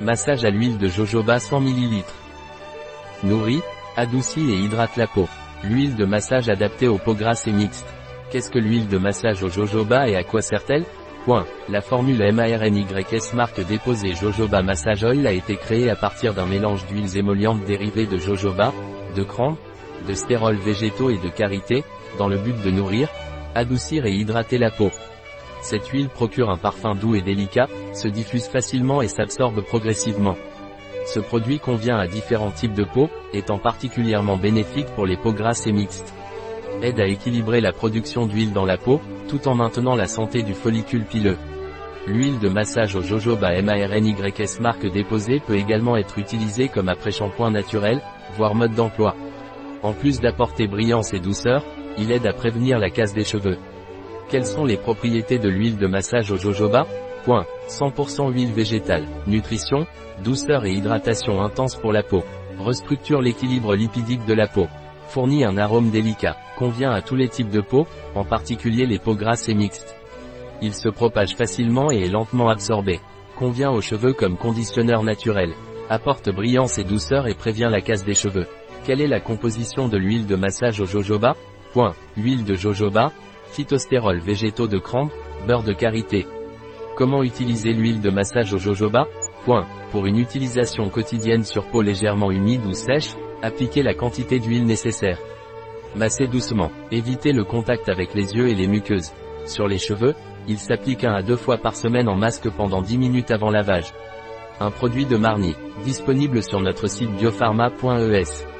Massage à l'huile de jojoba 100 ml. Nourrit, adoucit et hydrate la peau. L'huile de massage adaptée aux peaux grasses et mixtes. Qu'est-ce que l'huile de massage au jojoba et à quoi sert-elle? Point. La formule MARNYS marque déposée Jojoba Massage Oil a été créée à partir d'un mélange d'huiles émollientes dérivées de jojoba, de cranbe, de stérols végétaux et de karité, dans le but de nourrir, adoucir et hydrater la peau. Cette huile procure un parfum doux et délicat, se diffuse facilement et s'absorbe progressivement. Ce produit convient à différents types de peau, étant particulièrement bénéfique pour les peaux grasses et mixtes. Aide à équilibrer la production d'huile dans la peau, tout en maintenant la santé du follicule pileux. L'huile de massage au jojoba MARNYS marque déposée peut également être utilisée comme après-shampoing naturel, voire mode d'emploi. En plus d'apporter brillance et douceur, il aide à prévenir la casse des cheveux. Quelles sont les propriétés de l'huile de massage au jojoba? Point. 100% huile végétale. Nutrition, douceur et hydratation intense pour la peau. Restructure l'équilibre lipidique de la peau. Fournit un arôme délicat. Convient à tous les types de peau, en particulier les peaux grasses et mixtes. Il se propage facilement et est lentement absorbé. Convient aux cheveux comme conditionneur naturel. Apporte brillance et douceur et prévient la casse des cheveux. Quelle est la composition de l'huile de massage au jojoba? Point. Huile de jojoba, phytostérols végétaux de cranbe, beurre de karité. Comment utiliser l'huile de massage au jojoba? Point. Pour une utilisation quotidienne sur peau légèrement humide ou sèche, appliquez la quantité d'huile nécessaire. Massez doucement. Évitez le contact avec les yeux et les muqueuses. Sur les cheveux, il s'applique un à deux fois par semaine en masque pendant 10 minutes avant lavage. Un produit de Marni, disponible sur notre site biopharma.es.